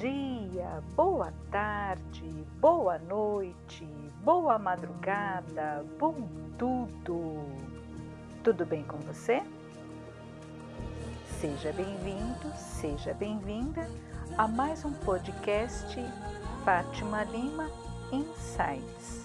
dia, boa tarde, boa noite, boa madrugada, bom tudo. Tudo bem com você? Seja bem-vindo, seja bem-vinda a mais um podcast Fátima Lima Insights.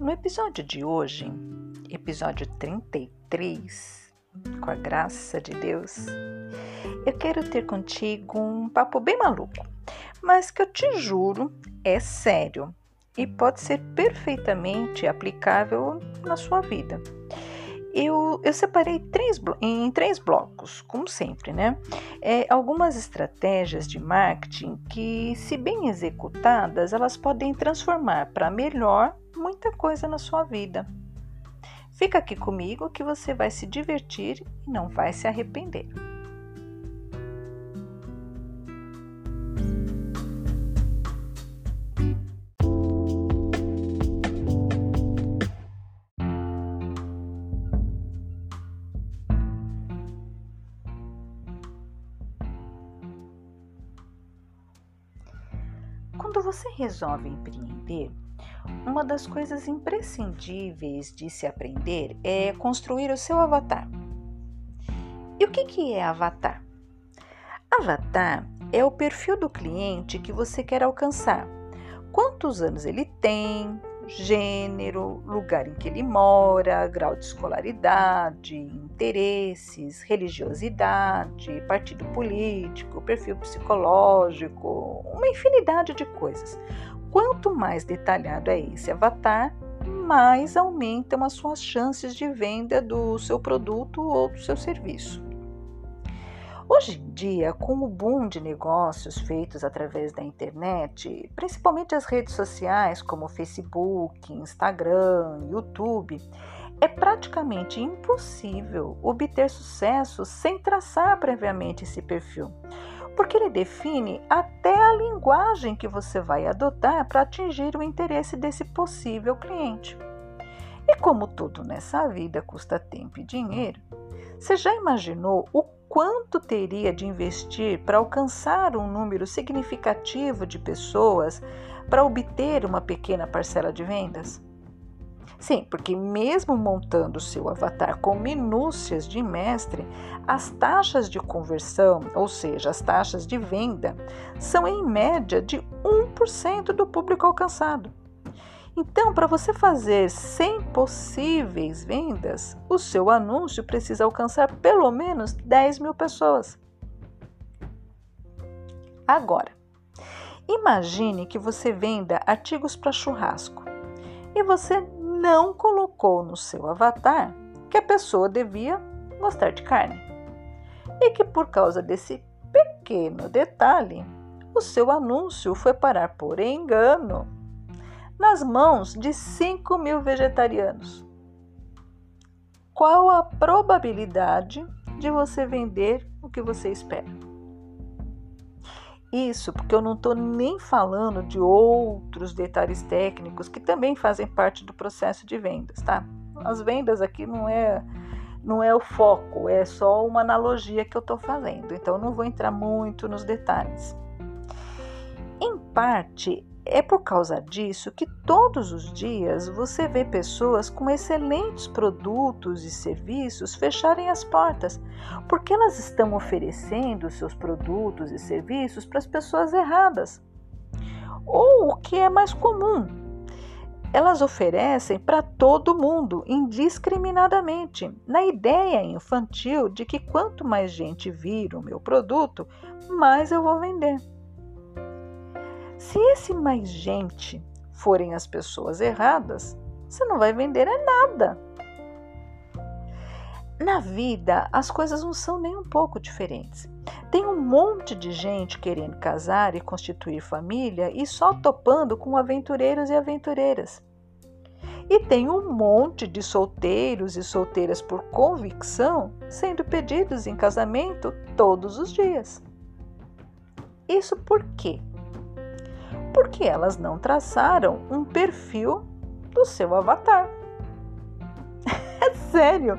No episódio de hoje, episódio 33, com a graça de Deus, eu quero ter contigo um papo bem maluco, mas que eu te juro é sério e pode ser perfeitamente aplicável na sua vida. Eu, eu separei três, em três blocos, como sempre, né? É, algumas estratégias de marketing que, se bem executadas, elas podem transformar para melhor muita coisa na sua vida. Fica aqui comigo que você vai se divertir e não vai se arrepender. Quando você resolve empreender, uma das coisas imprescindíveis de se aprender é construir o seu avatar. E o que, que é avatar? Avatar é o perfil do cliente que você quer alcançar. Quantos anos ele tem, gênero, lugar em que ele mora, grau de escolaridade, interesses, religiosidade, partido político, perfil psicológico, uma infinidade de coisas. Quanto mais detalhado é esse avatar, mais aumentam as suas chances de venda do seu produto ou do seu serviço. Hoje em dia, com o boom de negócios feitos através da internet, principalmente as redes sociais como Facebook, Instagram, YouTube, é praticamente impossível obter sucesso sem traçar previamente esse perfil, porque ele define até a linguagem que você vai adotar para atingir o interesse desse possível cliente. E como tudo nessa vida custa tempo e dinheiro, você já imaginou o quanto teria de investir para alcançar um número significativo de pessoas para obter uma pequena parcela de vendas? Sim, porque mesmo montando seu avatar com minúcias de mestre, as taxas de conversão, ou seja, as taxas de venda, são em média de 1% do público alcançado. Então, para você fazer 100 possíveis vendas, o seu anúncio precisa alcançar pelo menos 10 mil pessoas. Agora, imagine que você venda artigos para churrasco e você não colocou no seu avatar que a pessoa devia gostar de carne. E que por causa desse pequeno detalhe, o seu anúncio foi parar por engano nas mãos de 5 mil vegetarianos. Qual a probabilidade de você vender o que você espera? Isso porque eu não estou nem falando de outros detalhes técnicos que também fazem parte do processo de vendas, tá? As vendas aqui não é não é o foco, é só uma analogia que eu estou fazendo, então não vou entrar muito nos detalhes. Em parte, é por causa disso que todos os dias você vê pessoas com excelentes produtos e serviços fecharem as portas, porque elas estão oferecendo seus produtos e serviços para as pessoas erradas. Ou o que é mais comum, elas oferecem para todo mundo, indiscriminadamente, na ideia infantil de que quanto mais gente vir o meu produto, mais eu vou vender. Se esse mais gente forem as pessoas erradas, você não vai vender é nada. Na vida, as coisas não são nem um pouco diferentes. Tem um monte de gente querendo casar e constituir família e só topando com aventureiros e aventureiras. E tem um monte de solteiros e solteiras por convicção sendo pedidos em casamento todos os dias. Isso por quê? Porque elas não traçaram um perfil do seu avatar. é sério!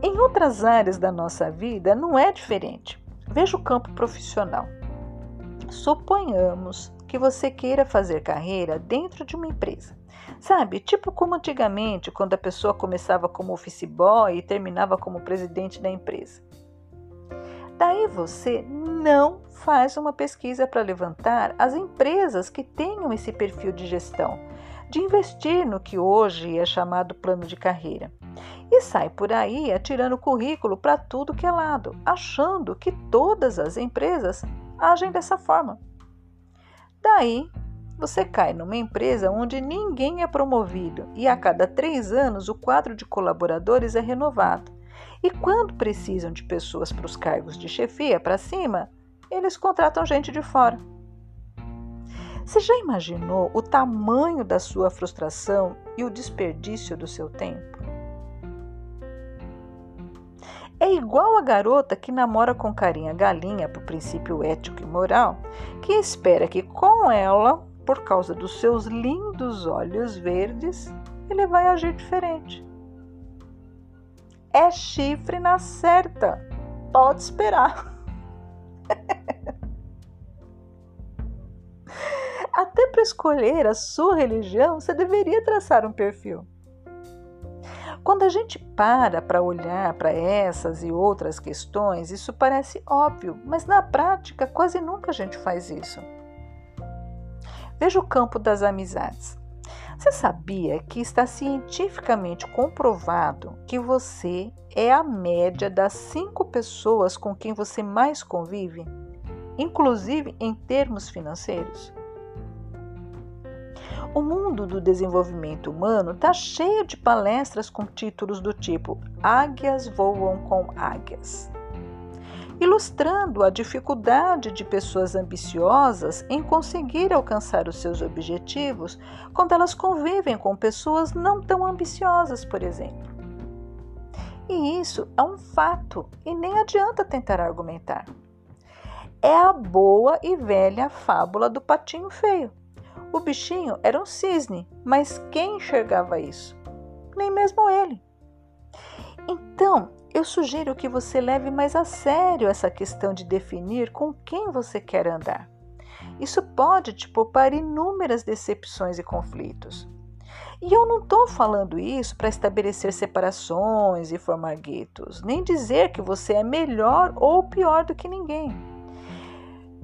Em outras áreas da nossa vida não é diferente. Veja o campo profissional. Suponhamos que você queira fazer carreira dentro de uma empresa. Sabe, tipo como antigamente, quando a pessoa começava como office boy e terminava como presidente da empresa. Daí você não faz uma pesquisa para levantar as empresas que tenham esse perfil de gestão, de investir no que hoje é chamado plano de carreira e sai por aí atirando currículo para tudo que é lado, achando que todas as empresas agem dessa forma. Daí, você cai numa empresa onde ninguém é promovido e a cada três anos o quadro de colaboradores é renovado. E quando precisam de pessoas para os cargos de chefia para cima, eles contratam gente de fora. Você já imaginou o tamanho da sua frustração e o desperdício do seu tempo? É igual a garota que namora com carinha galinha por princípio ético e moral, que espera que com ela, por causa dos seus lindos olhos verdes, ele vai agir diferente. É chifre na certa. Pode esperar. Até para escolher a sua religião, você deveria traçar um perfil. Quando a gente para para olhar para essas e outras questões, isso parece óbvio, mas na prática quase nunca a gente faz isso. Veja o campo das amizades. Você sabia que está cientificamente comprovado que você é a média das cinco pessoas com quem você mais convive, inclusive em termos financeiros? O mundo do desenvolvimento humano está cheio de palestras com títulos do tipo Águias voam com águias, ilustrando a dificuldade de pessoas ambiciosas em conseguir alcançar os seus objetivos quando elas convivem com pessoas não tão ambiciosas, por exemplo. E isso é um fato e nem adianta tentar argumentar. É a boa e velha fábula do patinho feio. O bichinho era um cisne, mas quem enxergava isso? Nem mesmo ele. Então, eu sugiro que você leve mais a sério essa questão de definir com quem você quer andar. Isso pode te poupar inúmeras decepções e conflitos. E eu não estou falando isso para estabelecer separações e formar guetos, nem dizer que você é melhor ou pior do que ninguém.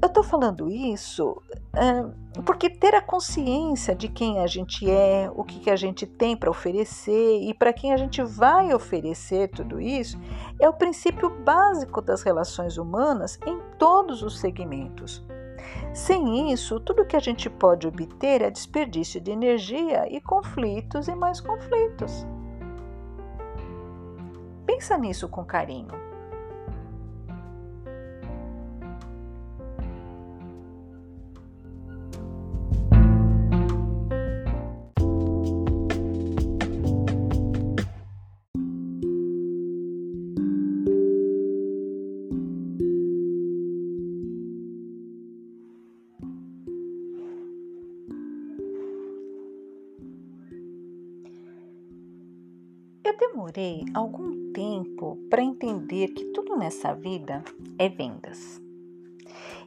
Eu estou falando isso uh, porque ter a consciência de quem a gente é, o que, que a gente tem para oferecer e para quem a gente vai oferecer tudo isso é o princípio básico das relações humanas em todos os segmentos. Sem isso, tudo que a gente pode obter é desperdício de energia e conflitos e mais conflitos. Pensa nisso com carinho. Demorei algum tempo para entender que tudo nessa vida é vendas.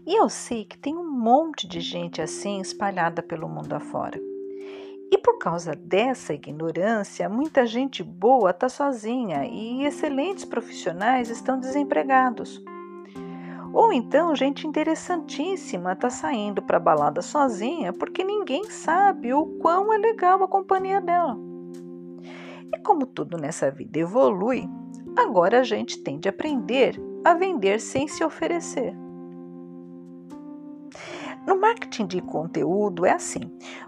E eu sei que tem um monte de gente assim espalhada pelo mundo afora. E por causa dessa ignorância, muita gente boa está sozinha e excelentes profissionais estão desempregados. Ou então, gente interessantíssima está saindo para balada sozinha porque ninguém sabe o quão é legal a companhia dela. E como tudo nessa vida evolui, agora a gente tem de aprender a vender sem se oferecer. No marketing de conteúdo é assim: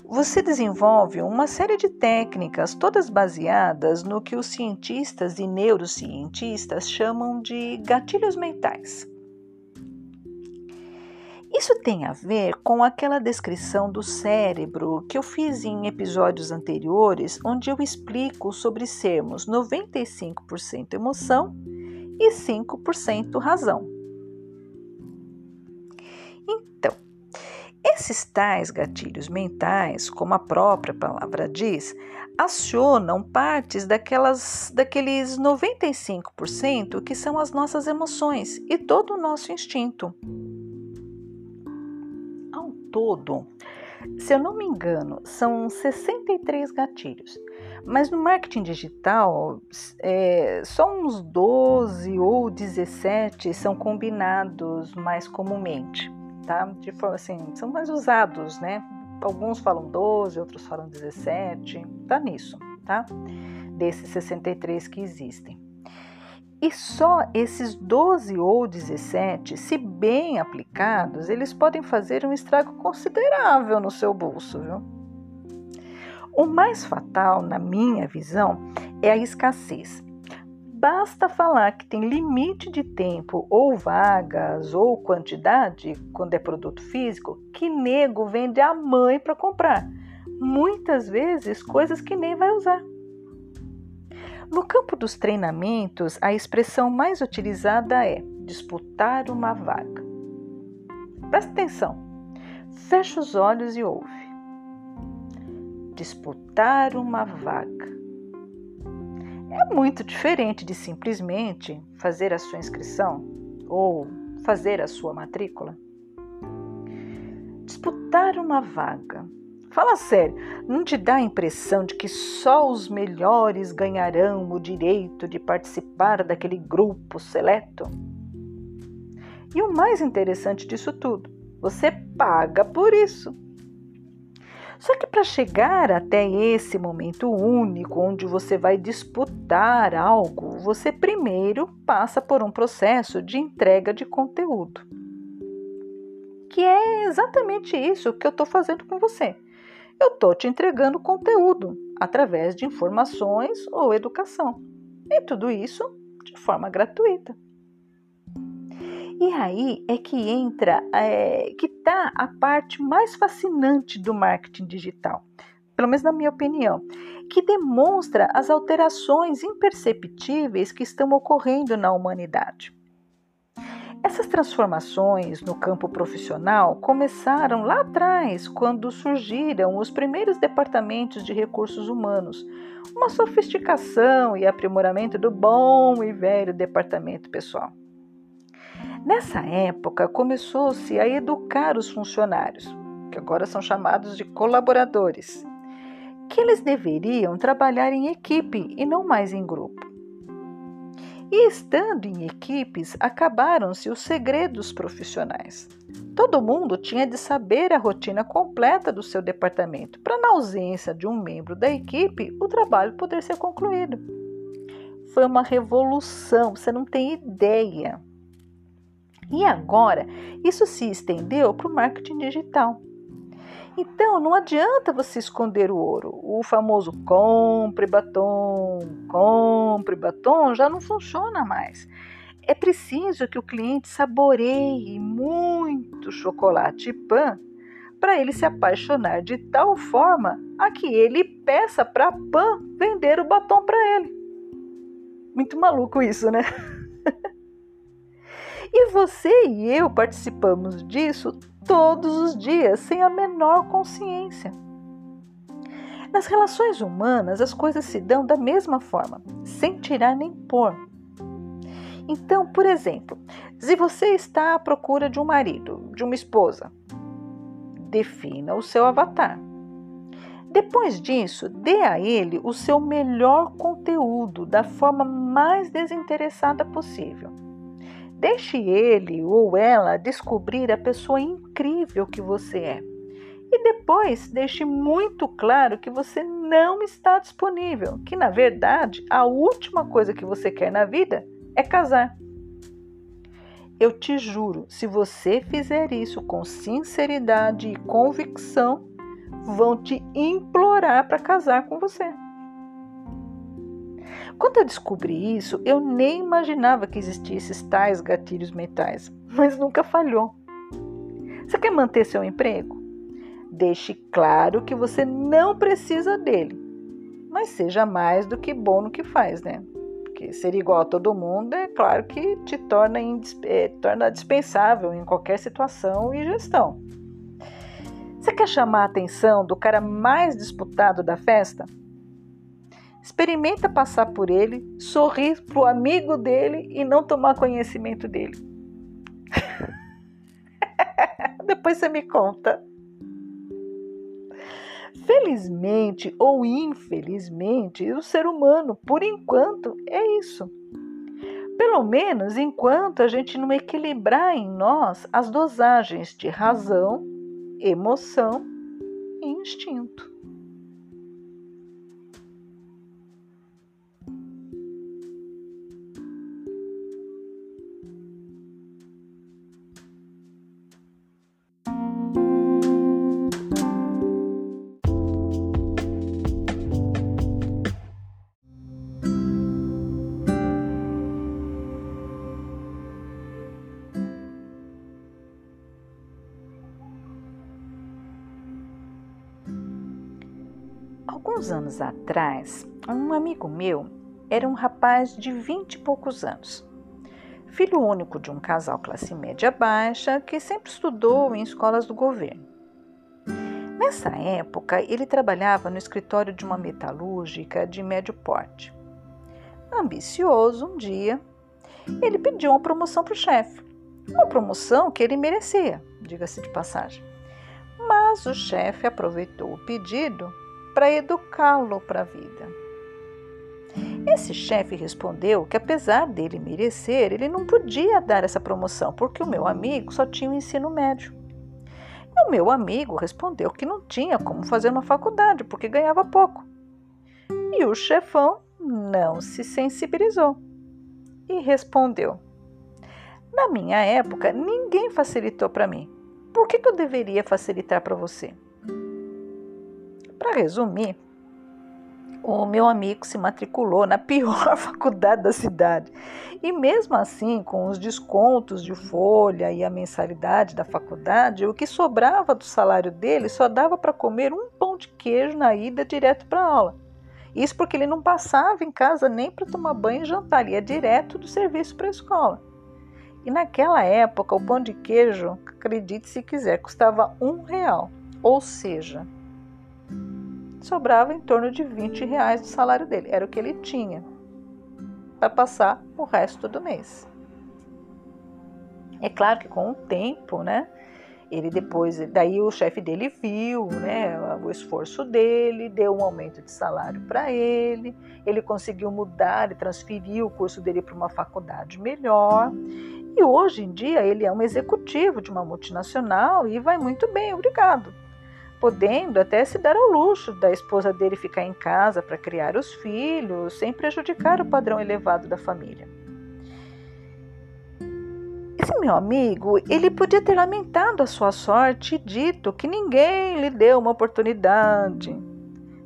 você desenvolve uma série de técnicas, todas baseadas no que os cientistas e neurocientistas chamam de gatilhos mentais. Isso tem a ver com aquela descrição do cérebro que eu fiz em episódios anteriores, onde eu explico sobre sermos 95% emoção e 5% razão. Então, esses tais gatilhos mentais, como a própria palavra diz, acionam partes daquelas, daqueles 95% que são as nossas emoções e todo o nosso instinto todo, se eu não me engano, são 63 gatilhos. Mas no marketing digital, é, só uns 12 ou 17 são combinados mais comumente, tá? De forma assim, são mais usados, né? Alguns falam 12, outros falam 17, tá nisso, tá? Desses 63 que existem. E só esses 12 ou 17, se bem aplicados, eles podem fazer um estrago considerável no seu bolso, viu? O mais fatal, na minha visão, é a escassez. Basta falar que tem limite de tempo, ou vagas, ou quantidade, quando é produto físico, que nego vende a mãe para comprar. Muitas vezes coisas que nem vai usar. No campo dos treinamentos, a expressão mais utilizada é disputar uma vaga. Presta atenção, fecha os olhos e ouve. Disputar uma vaga. É muito diferente de simplesmente fazer a sua inscrição ou fazer a sua matrícula. Disputar uma vaga Fala sério, não te dá a impressão de que só os melhores ganharão o direito de participar daquele grupo seleto? E o mais interessante disso tudo, você paga por isso. Só que para chegar até esse momento único onde você vai disputar algo, você primeiro passa por um processo de entrega de conteúdo. Que é exatamente isso que eu estou fazendo com você eu estou te entregando conteúdo através de informações ou educação. E tudo isso de forma gratuita. E aí é que entra, é, que está a parte mais fascinante do marketing digital, pelo menos na minha opinião, que demonstra as alterações imperceptíveis que estão ocorrendo na humanidade. Essas transformações no campo profissional começaram lá atrás, quando surgiram os primeiros departamentos de recursos humanos, uma sofisticação e aprimoramento do bom e velho departamento pessoal. Nessa época, começou-se a educar os funcionários, que agora são chamados de colaboradores, que eles deveriam trabalhar em equipe e não mais em grupo. E estando em equipes, acabaram-se os segredos profissionais. Todo mundo tinha de saber a rotina completa do seu departamento, para, na ausência de um membro da equipe, o trabalho poder ser concluído. Foi uma revolução, você não tem ideia. E agora, isso se estendeu para o marketing digital. Então, não adianta você esconder o ouro. O famoso compre batom, compre batom já não funciona mais. É preciso que o cliente saboreie muito chocolate e pã para ele se apaixonar de tal forma a que ele peça para Pan vender o batom para ele. Muito maluco isso, né? E você e eu participamos disso todos os dias sem a menor consciência. Nas relações humanas, as coisas se dão da mesma forma, sem tirar nem pôr. Então, por exemplo, se você está à procura de um marido, de uma esposa, defina o seu avatar. Depois disso, dê a ele o seu melhor conteúdo da forma mais desinteressada possível. Deixe ele ou ela descobrir a pessoa incrível que você é. E depois deixe muito claro que você não está disponível, que na verdade a última coisa que você quer na vida é casar. Eu te juro, se você fizer isso com sinceridade e convicção, vão te implorar para casar com você. Quando eu descobri isso, eu nem imaginava que existissem tais gatilhos mentais, mas nunca falhou. Você quer manter seu emprego? Deixe claro que você não precisa dele, mas seja mais do que bom no que faz, né? Porque ser igual a todo mundo é claro que te torna, é, torna dispensável em qualquer situação e gestão. Você quer chamar a atenção do cara mais disputado da festa? Experimenta passar por ele, sorrir pro amigo dele e não tomar conhecimento dele. Depois você me conta. Felizmente ou infelizmente, o ser humano, por enquanto, é isso. Pelo menos enquanto a gente não equilibrar em nós as dosagens de razão, emoção e instinto. Anos atrás, um amigo meu era um rapaz de vinte e poucos anos, filho único de um casal classe média baixa que sempre estudou em escolas do governo. Nessa época, ele trabalhava no escritório de uma metalúrgica de médio porte. Ambicioso, um dia, ele pediu uma promoção para o chefe, uma promoção que ele merecia, diga-se de passagem. Mas o chefe aproveitou o pedido para educá-lo para a vida. Esse chefe respondeu que, apesar dele merecer, ele não podia dar essa promoção porque o meu amigo só tinha o ensino médio. E o meu amigo respondeu que não tinha como fazer uma faculdade porque ganhava pouco. E o chefão não se sensibilizou e respondeu: Na minha época, ninguém facilitou para mim. Por que, que eu deveria facilitar para você? Para resumir, o meu amigo se matriculou na pior faculdade da cidade. E mesmo assim, com os descontos de folha e a mensalidade da faculdade, o que sobrava do salário dele só dava para comer um pão de queijo na ida direto para a aula. Isso porque ele não passava em casa nem para tomar banho e jantar, ia direto do serviço para a escola. E naquela época, o pão de queijo, acredite se quiser, custava um real. Ou seja, sobrava em torno de 20 reais do salário dele. Era o que ele tinha para passar o resto do mês. É claro que com o tempo, né? Ele depois, daí o chefe dele viu, né, o esforço dele, deu um aumento de salário para ele, ele conseguiu mudar e transferir o curso dele para uma faculdade melhor. E hoje em dia ele é um executivo de uma multinacional e vai muito bem, obrigado podendo até se dar ao luxo da esposa dele ficar em casa para criar os filhos, sem prejudicar o padrão elevado da família. Esse meu amigo, ele podia ter lamentado a sua sorte e dito que ninguém lhe deu uma oportunidade,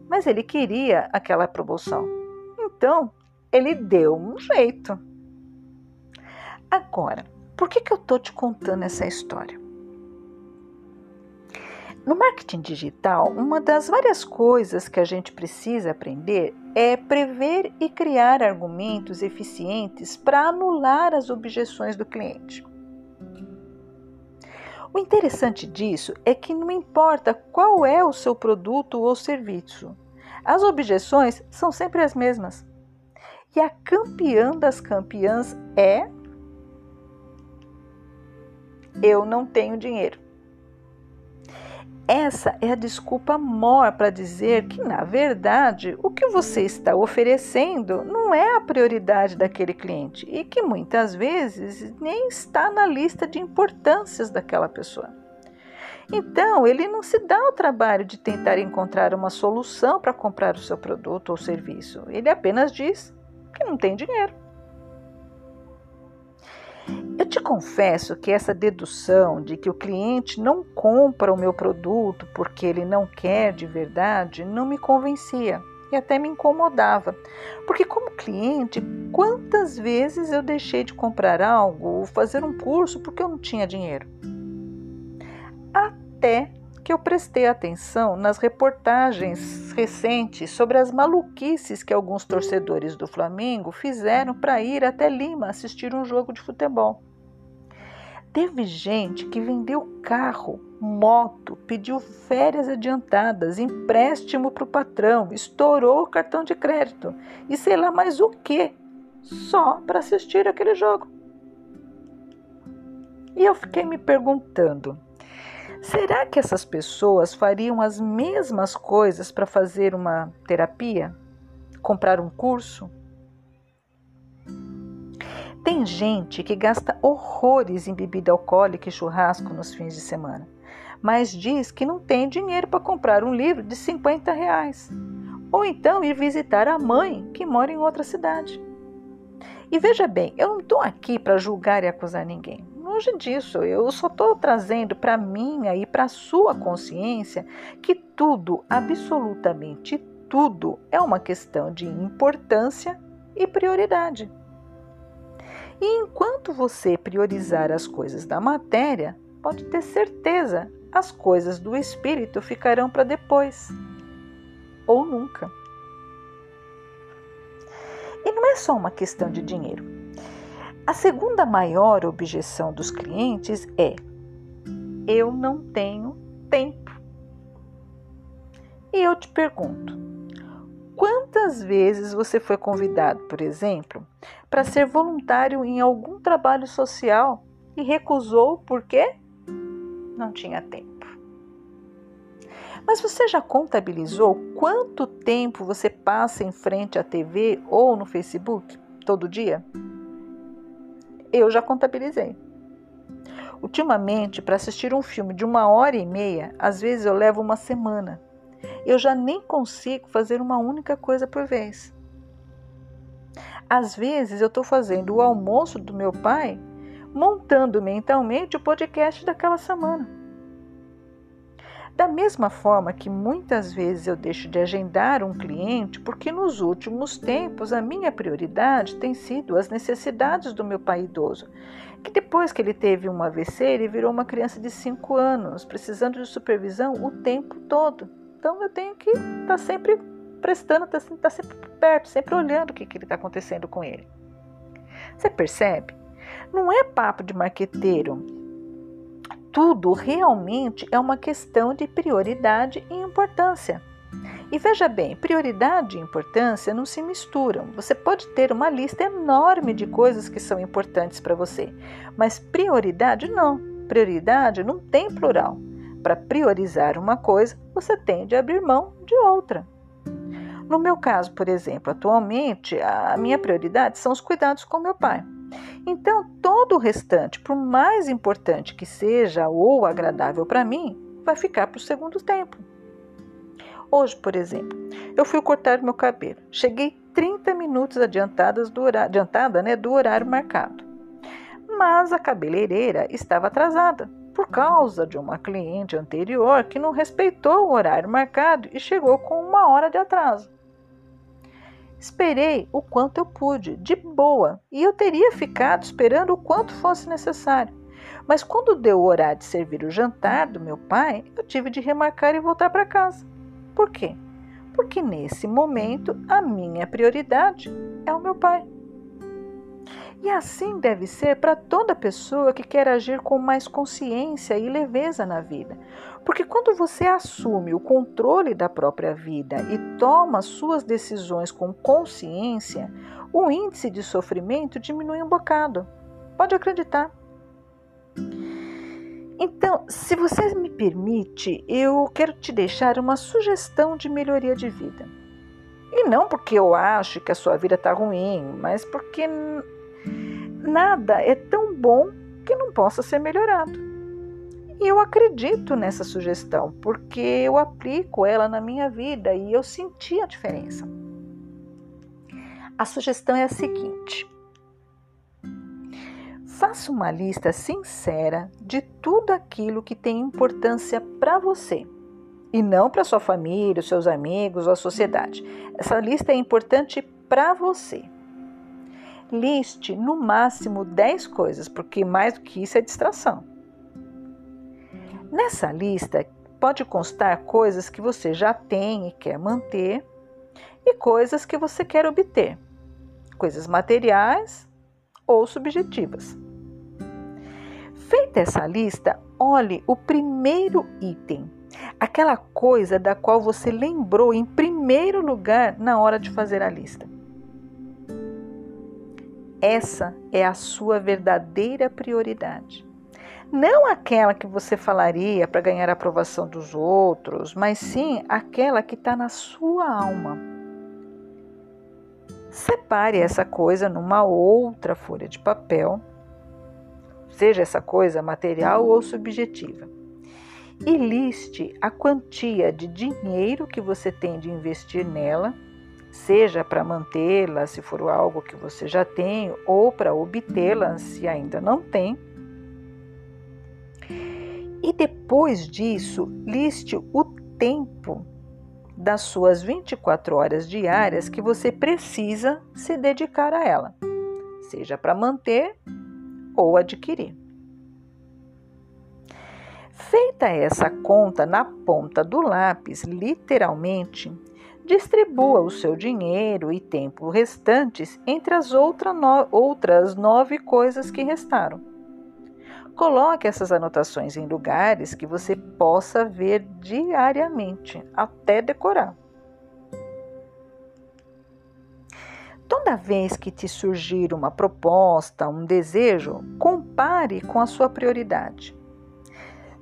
mas ele queria aquela promoção. Então, ele deu um jeito. Agora, por que, que eu estou te contando essa história? No marketing digital, uma das várias coisas que a gente precisa aprender é prever e criar argumentos eficientes para anular as objeções do cliente. O interessante disso é que não importa qual é o seu produto ou serviço, as objeções são sempre as mesmas. E a campeã das campeãs é: eu não tenho dinheiro. Essa é a desculpa maior para dizer que, na verdade, o que você está oferecendo não é a prioridade daquele cliente e que muitas vezes nem está na lista de importâncias daquela pessoa. Então, ele não se dá o trabalho de tentar encontrar uma solução para comprar o seu produto ou serviço. Ele apenas diz que não tem dinheiro. Eu te confesso que essa dedução de que o cliente não compra o meu produto porque ele não quer de verdade não me convencia e até me incomodava. Porque, como cliente, quantas vezes eu deixei de comprar algo ou fazer um curso porque eu não tinha dinheiro? Até que eu prestei atenção nas reportagens recentes sobre as maluquices que alguns torcedores do Flamengo fizeram para ir até Lima assistir um jogo de futebol. Teve gente que vendeu carro, moto, pediu férias adiantadas, empréstimo para o patrão, estourou o cartão de crédito e sei lá mais o que, só para assistir aquele jogo. E eu fiquei me perguntando: Será que essas pessoas fariam as mesmas coisas para fazer uma terapia? Comprar um curso? Tem gente que gasta horrores em bebida alcoólica e churrasco nos fins de semana, mas diz que não tem dinheiro para comprar um livro de 50 reais. Ou então ir visitar a mãe que mora em outra cidade. E veja bem, eu não estou aqui para julgar e acusar ninguém longe disso. Eu só estou trazendo para minha e para sua consciência que tudo, absolutamente tudo, é uma questão de importância e prioridade. E enquanto você priorizar as coisas da matéria, pode ter certeza, as coisas do espírito ficarão para depois ou nunca. E não é só uma questão de dinheiro. A segunda maior objeção dos clientes é: eu não tenho tempo. E eu te pergunto: quantas vezes você foi convidado, por exemplo, para ser voluntário em algum trabalho social e recusou porque não tinha tempo? Mas você já contabilizou quanto tempo você passa em frente à TV ou no Facebook todo dia? Eu já contabilizei. Ultimamente, para assistir um filme de uma hora e meia, às vezes eu levo uma semana. Eu já nem consigo fazer uma única coisa por vez. Às vezes eu estou fazendo o almoço do meu pai, montando mentalmente o podcast daquela semana. Da mesma forma que muitas vezes eu deixo de agendar um cliente porque nos últimos tempos a minha prioridade tem sido as necessidades do meu pai idoso, que depois que ele teve um AVC, ele virou uma criança de 5 anos, precisando de supervisão o tempo todo. Então eu tenho que estar tá sempre prestando, estar tá, tá sempre perto, sempre olhando o que, que está acontecendo com ele. Você percebe? Não é papo de marqueteiro tudo realmente é uma questão de prioridade e importância. E veja bem, prioridade e importância não se misturam. Você pode ter uma lista enorme de coisas que são importantes para você, mas prioridade não. Prioridade não tem plural. Para priorizar uma coisa, você tem de abrir mão de outra. No meu caso, por exemplo, atualmente, a minha prioridade são os cuidados com meu pai. Então, todo o restante, por mais importante que seja ou agradável para mim, vai ficar para o segundo tempo. Hoje, por exemplo, eu fui cortar meu cabelo. Cheguei 30 minutos adiantadas do horário, adiantada né, do horário marcado. Mas a cabeleireira estava atrasada por causa de uma cliente anterior que não respeitou o horário marcado e chegou com uma hora de atraso. Esperei o quanto eu pude, de boa, e eu teria ficado esperando o quanto fosse necessário. Mas quando deu o horário de servir o jantar do meu pai, eu tive de remarcar e voltar para casa. Por quê? Porque nesse momento a minha prioridade é o meu pai. E assim deve ser para toda pessoa que quer agir com mais consciência e leveza na vida. Porque quando você assume o controle da própria vida e toma suas decisões com consciência, o índice de sofrimento diminui um bocado. Pode acreditar. Então, se você me permite, eu quero te deixar uma sugestão de melhoria de vida. E não porque eu acho que a sua vida está ruim, mas porque nada é tão bom que não possa ser melhorado. E eu acredito nessa sugestão, porque eu aplico ela na minha vida e eu senti a diferença. A sugestão é a seguinte: Faça uma lista sincera de tudo aquilo que tem importância para você e não para sua família, os seus amigos ou a sociedade. Essa lista é importante para você. Liste no máximo 10 coisas, porque mais do que isso é distração. Nessa lista pode constar coisas que você já tem e quer manter e coisas que você quer obter, coisas materiais ou subjetivas. Feita essa lista, olhe o primeiro item, aquela coisa da qual você lembrou em primeiro lugar na hora de fazer a lista. Essa é a sua verdadeira prioridade. Não aquela que você falaria para ganhar a aprovação dos outros, mas sim aquela que está na sua alma. Separe essa coisa numa outra folha de papel, seja essa coisa material ou subjetiva, e liste a quantia de dinheiro que você tem de investir nela seja para mantê-la, se for algo que você já tem, ou para obtê-la, se ainda não tem. E depois disso, liste o tempo das suas 24 horas diárias que você precisa se dedicar a ela, seja para manter ou adquirir. Feita essa conta na ponta do lápis, literalmente, distribua o seu dinheiro e tempo restantes entre as outra no, outras nove coisas que restaram. Coloque essas anotações em lugares que você possa ver diariamente, até decorar. Toda vez que te surgir uma proposta, um desejo, compare com a sua prioridade.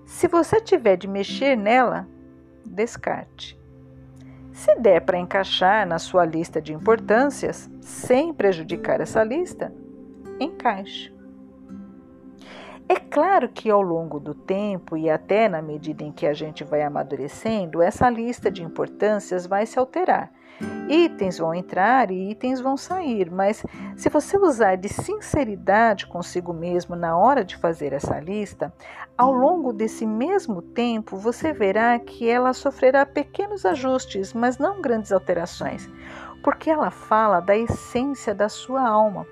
Se você tiver de mexer nela, descarte. Se der para encaixar na sua lista de importâncias, sem prejudicar essa lista, encaixe. É claro que ao longo do tempo e até na medida em que a gente vai amadurecendo, essa lista de importâncias vai se alterar. Itens vão entrar e itens vão sair, mas se você usar de sinceridade consigo mesmo na hora de fazer essa lista, ao longo desse mesmo tempo você verá que ela sofrerá pequenos ajustes, mas não grandes alterações, porque ela fala da essência da sua alma,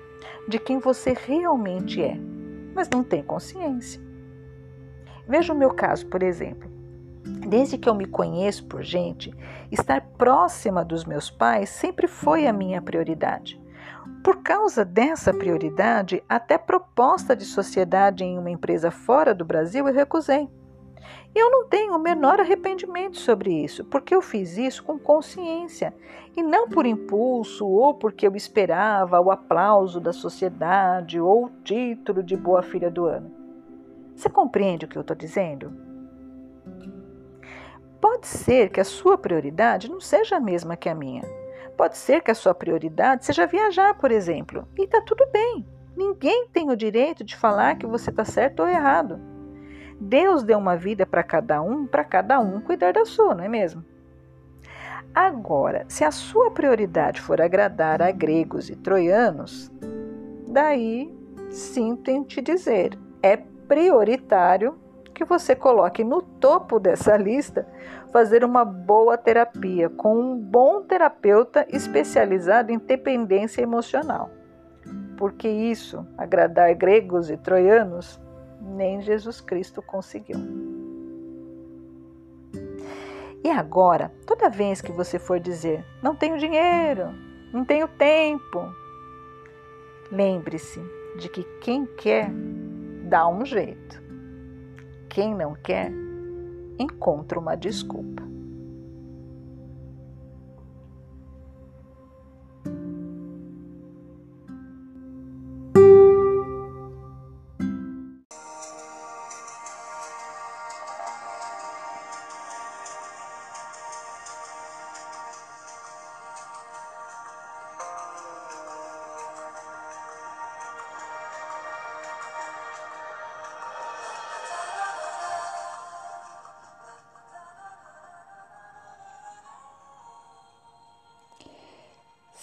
de quem você realmente é, mas não tem consciência. Veja o meu caso, por exemplo. Desde que eu me conheço por gente, estar próxima dos meus pais sempre foi a minha prioridade. Por causa dessa prioridade, até proposta de sociedade em uma empresa fora do Brasil eu recusei. E eu não tenho o menor arrependimento sobre isso, porque eu fiz isso com consciência e não por impulso ou porque eu esperava o aplauso da sociedade ou o título de boa filha do ano. Você compreende o que eu estou dizendo? Pode ser que a sua prioridade não seja a mesma que a minha. Pode ser que a sua prioridade seja viajar, por exemplo. E está tudo bem. Ninguém tem o direito de falar que você está certo ou errado. Deus deu uma vida para cada um, para cada um cuidar da sua, não é mesmo? Agora, se a sua prioridade for agradar a gregos e troianos, daí sinto em te dizer, é prioritário que você coloque no topo dessa lista fazer uma boa terapia com um bom terapeuta especializado em dependência emocional. Porque isso, agradar gregos e troianos, nem Jesus Cristo conseguiu. E agora, toda vez que você for dizer, não tenho dinheiro, não tenho tempo, lembre-se de que quem quer dá um jeito. Quem não quer, encontra uma desculpa.